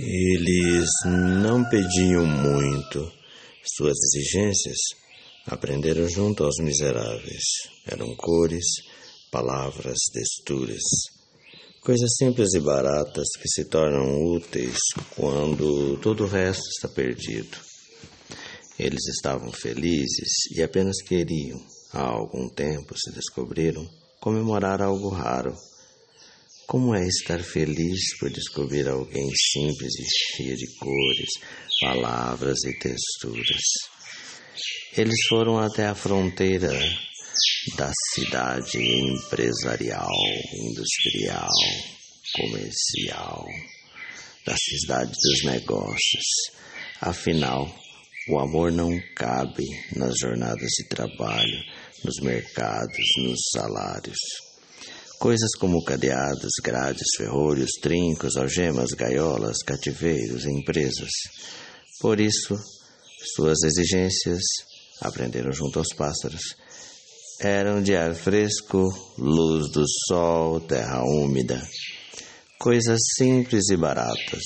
Eles não pediam muito. Suas exigências aprenderam junto aos miseráveis. Eram cores, palavras, texturas. Coisas simples e baratas que se tornam úteis quando todo o resto está perdido. Eles estavam felizes e apenas queriam, há algum tempo se descobriram, comemorar algo raro como é estar feliz por descobrir alguém simples e cheia de cores, palavras e texturas? Eles foram até a fronteira da cidade empresarial, industrial, comercial, da cidade dos negócios. Afinal, o amor não cabe nas jornadas de trabalho, nos mercados, nos salários. Coisas como cadeados, grades, ferrolhos, trincos, algemas, gaiolas, cativeiros, empresas. Por isso, suas exigências, aprenderam junto aos pássaros, eram de ar fresco, luz do sol, terra úmida. Coisas simples e baratas,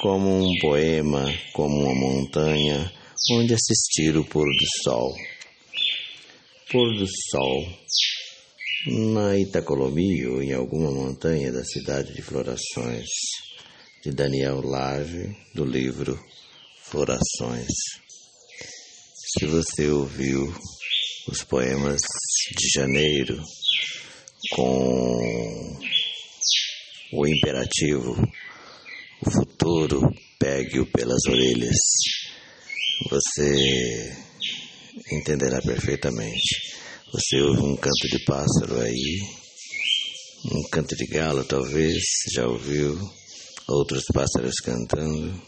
como um poema, como uma montanha, onde assistir o pôr do sol. Pôr do sol na Itacolomi ou em alguma montanha da cidade de Florações, de Daniel Lage, do livro Florações. Se você ouviu os poemas de janeiro com o imperativo, o futuro pegue-o pelas orelhas, você entenderá perfeitamente. Você ouve um canto de pássaro aí, um canto de galo talvez, já ouviu outros pássaros cantando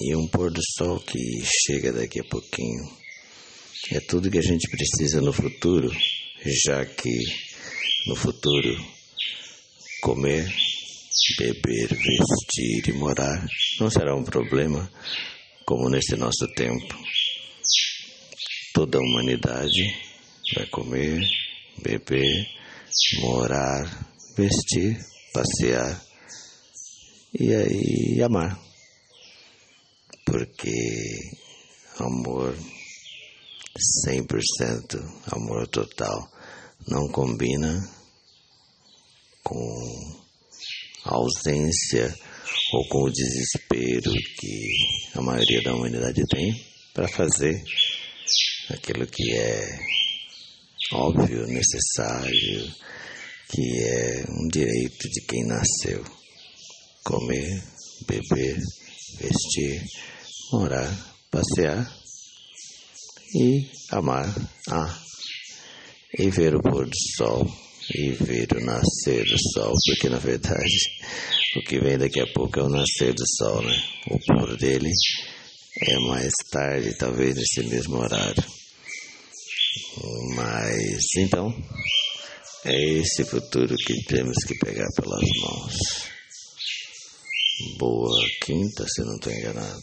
e um pôr do sol que chega daqui a pouquinho. É tudo que a gente precisa no futuro, já que no futuro comer, beber, vestir e morar não será um problema como nesse nosso tempo. Toda a humanidade Vai comer, beber, morar, vestir, passear e aí amar. Porque amor 100%, amor total, não combina com a ausência ou com o desespero que a maioria da humanidade tem para fazer aquilo que é óbvio, necessário, que é um direito de quem nasceu. Comer, beber, vestir, morar, passear e amar. Ah, e ver o pôr do sol e ver o nascer do sol, porque na verdade o que vem daqui a pouco é o nascer do sol, né? O pôr dele é mais tarde, talvez nesse mesmo horário. Mas então, é esse futuro que temos que pegar pelas mãos. Boa quinta, se não estou enganado.